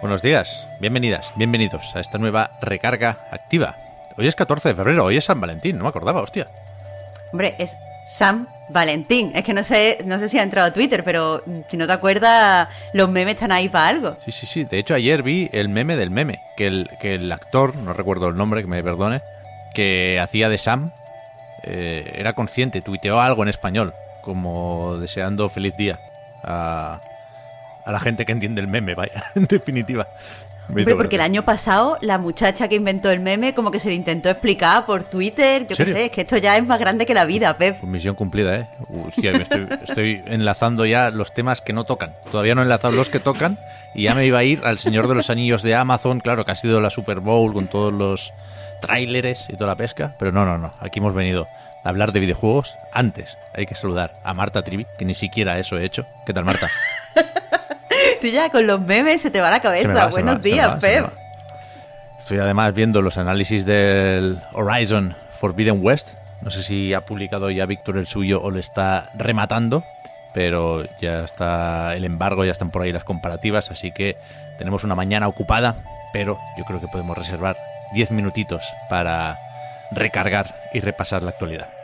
Buenos días, bienvenidas, bienvenidos a esta nueva recarga activa. Hoy es 14 de febrero, hoy es San Valentín, no me acordaba, hostia. Hombre, es San Valentín. Es que no sé, no sé si ha entrado a Twitter, pero si no te acuerdas, los memes están ahí para algo. Sí, sí, sí. De hecho, ayer vi el meme del meme, que el, que el actor, no recuerdo el nombre, que me perdone, que hacía de Sam, eh, era consciente, tuiteó algo en español, como deseando feliz día a, a la gente que entiende el meme, vaya, en definitiva. Hombre, porque el año pasado la muchacha que inventó el meme como que se lo intentó explicar por Twitter. Yo qué sé, es que esto ya es más grande que la vida, Pep. Pues misión cumplida, ¿eh? Hostia, me estoy, estoy enlazando ya los temas que no tocan. Todavía no he enlazado los que tocan y ya me iba a ir al Señor de los Anillos de Amazon, claro, que ha sido la Super Bowl con todos los tráileres y toda la pesca. Pero no, no, no. Aquí hemos venido a hablar de videojuegos. Antes hay que saludar a Marta Trivi, que ni siquiera eso he hecho. ¿Qué tal, Marta? Tú ya con los memes se te va la cabeza. va, Buenos va, días, va, Pep. Estoy además viendo los análisis del Horizon Forbidden West. No sé si ha publicado ya Víctor el suyo o le está rematando, pero ya está el embargo, ya están por ahí las comparativas, así que tenemos una mañana ocupada, pero yo creo que podemos reservar 10 minutitos para recargar y repasar la actualidad.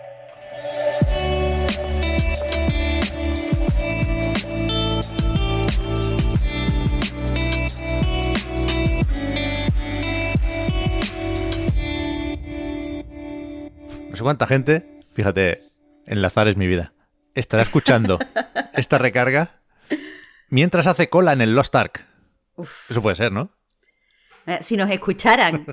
No sé cuánta gente, fíjate, enlazar es mi vida, estará escuchando esta recarga mientras hace cola en el Lost Ark. Eso puede ser, ¿no? Eh, Si nos escucharan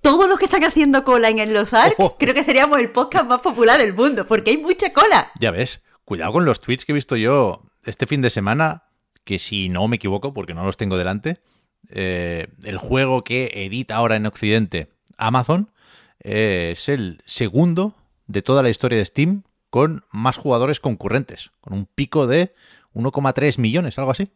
todos los que están haciendo cola en el Los Ark, Oh. creo que seríamos el podcast más popular del mundo, porque hay mucha cola. Ya ves, cuidado con los tweets que he visto yo este fin de semana, que si no me equivoco, porque no los tengo delante, eh, el juego que edita ahora en Occidente Amazon es el segundo de toda la historia de Steam con más jugadores concurrentes, con un pico de 1,3 millones, algo así.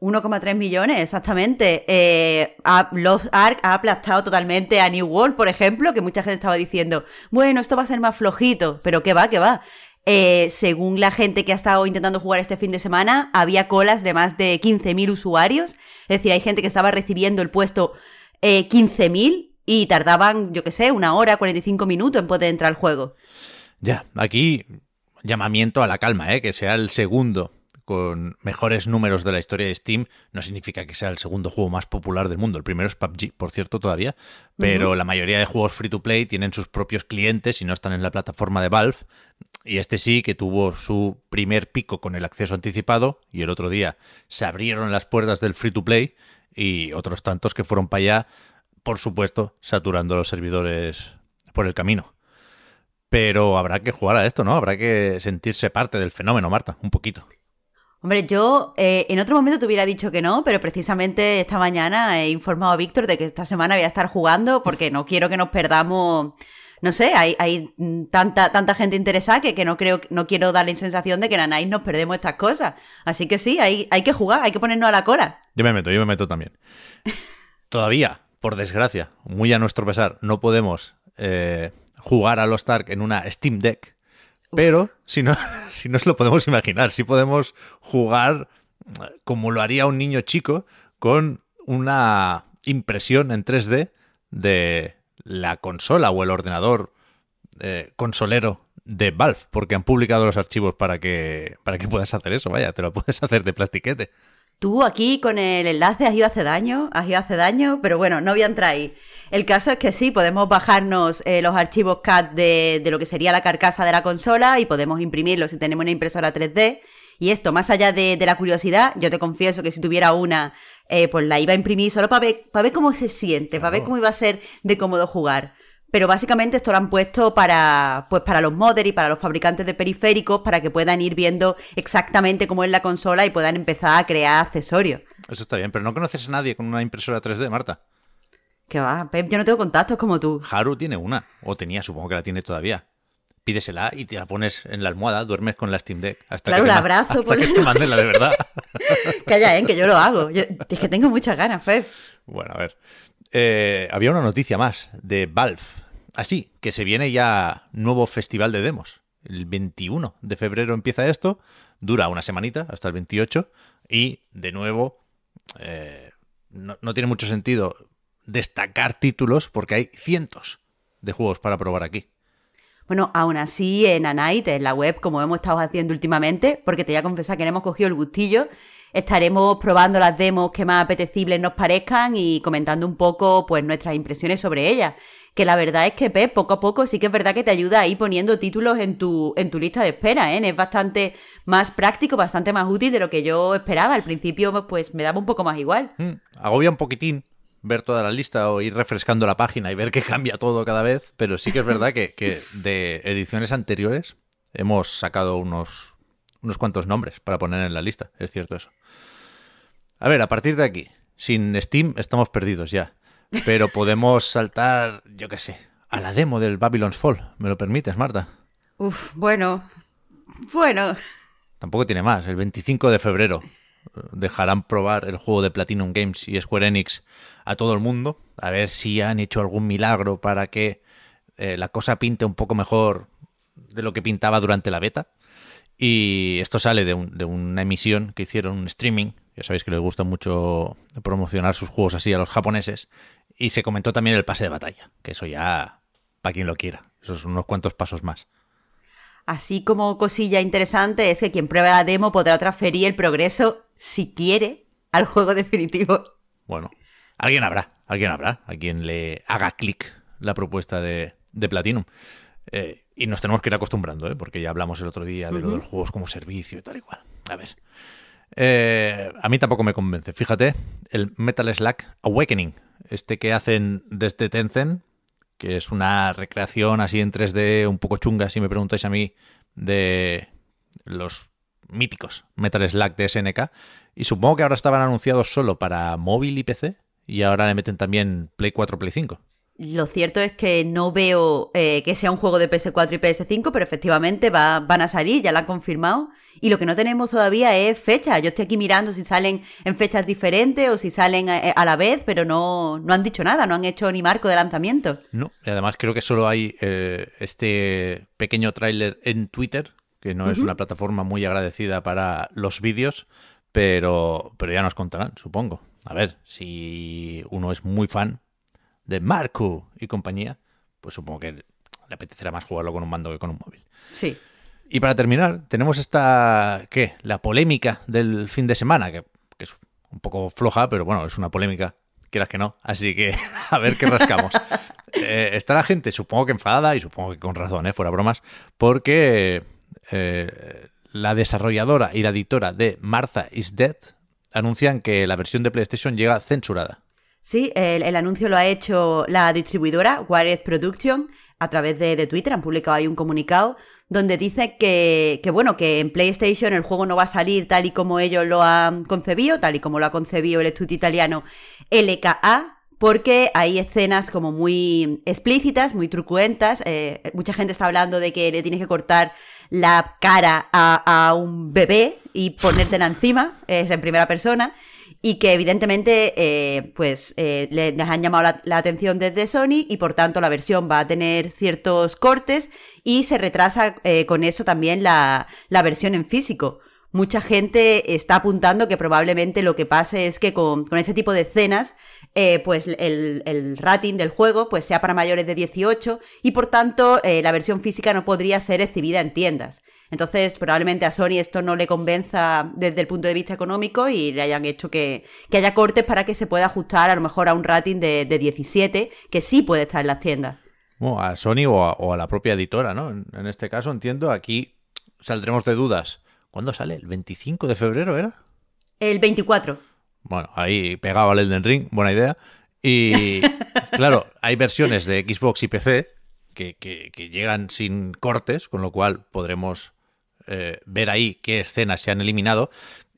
1,3 millones, exactamente. Eh, a- Lost Ark ha aplastado totalmente a New World, por ejemplo, que mucha gente estaba diciendo, bueno, esto va a ser más flojito, pero que va, que va. Eh, según la gente que ha estado intentando jugar este fin de semana, había colas de más de 15.000 usuarios. Es decir, hay gente que estaba recibiendo el puesto eh, 15.000 y tardaban, yo qué sé, una hora, 45 minutos en poder entrar al juego. Ya, aquí llamamiento a la calma, ¿eh? que sea el segundo con mejores números de la historia de Steam no significa que sea el segundo juego más popular del mundo. El primero es PUBG, por cierto, todavía, pero la mayoría de juegos free to play tienen sus propios clientes y no están en la plataforma de Valve. Y este sí, que tuvo su primer pico con el acceso anticipado y el otro día se abrieron las puertas del free to play y otros tantos que fueron para allá, por supuesto, saturando los servidores por el camino. Pero habrá que jugar a esto, ¿no? Habrá que sentirse parte del fenómeno, Marta, un poquito. Hombre, yo eh, en otro momento te hubiera dicho que no, pero precisamente esta mañana he informado a Víctor de que esta semana voy a estar jugando porque no quiero que nos perdamos. No sé, hay, hay tanta, tanta gente interesada que, que no creo, no quiero dar la sensación de que en Anais nos perdemos estas cosas. Así que sí, hay, hay que jugar, hay que ponernos a la cola. Yo me meto, yo me meto también. Todavía, por desgracia, muy a nuestro pesar, no podemos eh, jugar a los Ark en una Steam Deck. Pero si no, si nos lo podemos imaginar, si podemos jugar eh, como lo haría un niño chico con una impresión en 3D de la consola o el ordenador eh, consolero de Valve, porque han publicado los archivos para que, para que puedas hacer eso, vaya, te lo puedes hacer de plastiquete. Tú aquí con el enlace has ido hace daño, has ido hace daño, pero bueno, no voy a entrar ahí. El caso es que sí, podemos bajarnos eh, los archivos CAD de, de lo que sería la carcasa de la consola y podemos imprimirlos si tenemos una impresora 3D. Y esto, más allá de, de la curiosidad, yo te confieso que si tuviera una, eh, pues la iba a imprimir solo para ver, para ver cómo se siente, para ver cómo iba a ser de cómodo jugar. Pero básicamente esto lo han puesto para, pues para los modders y para los fabricantes de periféricos para que puedan ir viendo exactamente cómo es la consola y puedan empezar a crear accesorios. Eso está bien, pero no conoces a nadie con una impresora 3D, Marta. Que va, Pep, yo no tengo contactos como tú. Haru tiene una, o tenía, supongo que la tiene todavía. Pídesela y te la pones en la almohada, duermes con la Steam Deck. Hasta claro, que ma- abrazo Hasta por que te manden la de verdad. Calla, ¿eh? que yo lo hago. Yo- es que tengo muchas ganas, Pep. Bueno, a ver. Eh, había una noticia más de Valve. Así, que se viene ya nuevo festival de demos. El 21 de febrero empieza esto, dura una semanita hasta el 28 y de nuevo eh, no, no tiene mucho sentido destacar títulos porque hay cientos de juegos para probar aquí. Bueno, aún así, en Anite, en la web, como hemos estado haciendo últimamente, porque te voy a confesar que no hemos cogido el gustillo, estaremos probando las demos que más apetecibles nos parezcan y comentando un poco pues nuestras impresiones sobre ellas. Que la verdad es que, Pep, poco a poco sí que es verdad que te ayuda a ir poniendo títulos en tu, en tu lista de espera, ¿eh? Es bastante más práctico, bastante más útil de lo que yo esperaba. Al principio, pues me daba un poco más igual. Mm, agobia un poquitín ver toda la lista o ir refrescando la página y ver que cambia todo cada vez, pero sí que es verdad que de ediciones anteriores hemos sacado unos, unos cuantos nombres para poner en la lista, es cierto eso. A ver, a partir de aquí, sin Steam estamos perdidos ya, pero podemos saltar, yo qué sé, a la demo del Babylon's Fall, ¿me lo permites, Marta? Uf, bueno. Bueno. Tampoco tiene más. El 25 de febrero eh, dejarán probar el juego de Platinum Games y Square Enix a todo el mundo. A ver si han hecho algún milagro para que eh, la cosa pinte un poco mejor de lo que pintaba durante la beta. Y esto sale de, un- de una emisión que hicieron, un streaming. Ya sabéis que les gusta mucho promocionar sus juegos así a los japoneses. Y se comentó también el pase de batalla, que eso ya, para quien lo quiera. Esos son unos cuantos pasos más. Así como cosilla interesante es que quien pruebe la demo podrá transferir el progreso, si quiere, al juego definitivo. Bueno, alguien habrá, alguien habrá, a quien le haga clic la propuesta de, de Platinum. Eh, y nos tenemos que ir acostumbrando, ¿eh? porque ya hablamos el otro día de lo de los juegos como servicio y tal y cual. A ver. Eh, a mí tampoco me convence. Fíjate, el Metal Slack Awakening, este que hacen desde Tencent, que es una recreación así en 3D un poco chunga, si me preguntáis a mí, de los míticos Metal Slack de SNK. Y supongo que ahora estaban anunciados solo para móvil y PC. Y ahora le meten también Play 4, Play 5. Lo cierto es que no veo eh, que sea un juego de PS4 y PS5, pero efectivamente va- van a salir, ya lo han confirmado. Y lo que no tenemos todavía es fecha. Yo estoy aquí mirando si salen en fechas diferentes o si salen a, a la vez, pero no, no han dicho nada, no han hecho ni marco de lanzamiento. No, y además creo que solo hay eh, este pequeño tráiler en Twitter, que no es una plataforma muy agradecida para los vídeos, pero, pero ya nos contarán, supongo. A ver, si uno es muy fan de Marco y compañía, pues supongo que le apetecerá más jugarlo con un mando que con un móvil. Sí. Y para terminar, tenemos esta, ¿qué? La polémica del fin de semana, que, que es un poco floja, pero bueno, es una polémica, quieras que no. Así que a ver qué rascamos. Eh, está la gente, supongo que enfadada, y supongo que con razón, ¿eh? fuera bromas, porque eh, la desarrolladora y la editora de Martha is Dead anuncian que la versión de PlayStation llega censurada. Sí, el, anuncio lo ha hecho la distribuidora Wired Production a través de, Twitter. Han publicado ahí un comunicado donde dice que, que, bueno, que en PlayStation el juego no va a salir tal y como ellos lo han concebido, tal y como lo ha concebido el estudio italiano LKA, porque hay escenas como muy explícitas, muy trucuentas. Eh, mucha gente está hablando de que le tienes que cortar la cara a, a un bebé y ponértela encima, es en primera persona y que evidentemente eh, pues eh, le- les han llamado la, la atención desde Sony y por tanto la versión va a tener ciertos cortes y se retrasa eh, con eso también la, la versión en físico. Mucha gente está apuntando que probablemente lo que pase es que con, ese tipo de escenas eh, pues el, rating del juego pues sea para mayores de 18 y por tanto eh, la versión física no podría ser exhibida en tiendas. Entonces probablemente a Sony esto no le convenza desde el punto de vista económico y le hayan hecho que, haya cortes para que se pueda ajustar a lo mejor a un rating de, de 17 que sí puede estar en las tiendas. Bueno, a Sony o a, la propia editora, ¿no? En este caso, entiendo, aquí saldremos de dudas. ¿Cuándo sale? ¿El 25 de febrero era? El 24. Bueno, ahí pegado al Elden Ring, buena idea. Y claro, hay versiones de Xbox y PC que, llegan sin cortes, con lo cual podremos eh, ver ahí qué escenas se han eliminado.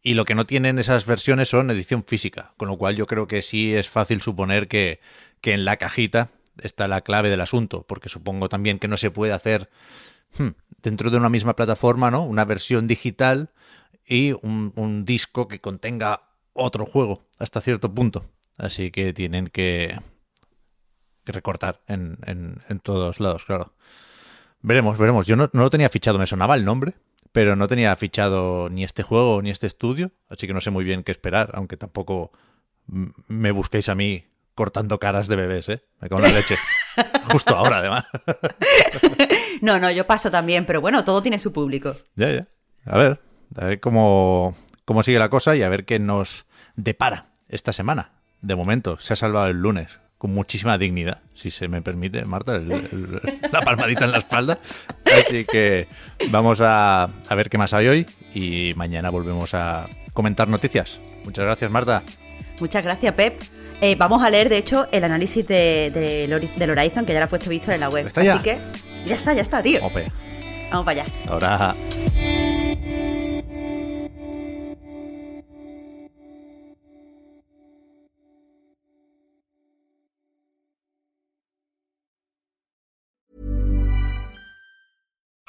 Y lo que no tienen esas versiones son edición física, con lo cual yo creo que sí es fácil suponer que, que en la cajita está la clave del asunto, porque supongo también que no se puede hacer dentro de una misma plataforma, ¿no? Una versión digital y un, disco que contenga otro juego hasta cierto punto. Así que tienen que, recortar en, en, todos lados, claro. Veremos, veremos. Yo no, no, lo tenía fichado, me sonaba el nombre, pero no tenía fichado ni este juego ni este estudio, así que no sé muy bien qué esperar, aunque tampoco me busquéis a mí cortando caras de bebés, ¿eh? Me cago en la leche. Justo ahora, además. no, no, yo paso también, pero bueno, todo tiene su público. Ya, ya. A ver, a ver cómo, cómo sigue la cosa y a ver qué nos depara esta semana. De momento, se ha salvado el lunes con muchísima dignidad, si se me permite, Marta, la palmadita en la espalda. Así que vamos a, a ver qué más hay hoy y mañana volvemos a comentar noticias. Muchas gracias, Marta. Muchas gracias, Pep. Eh, vamos a leer, de hecho, el análisis de, del Horizon, que ya lo he puesto visto en la web. Así que ya está, ya está, tío. Vamos para allá. Ahora.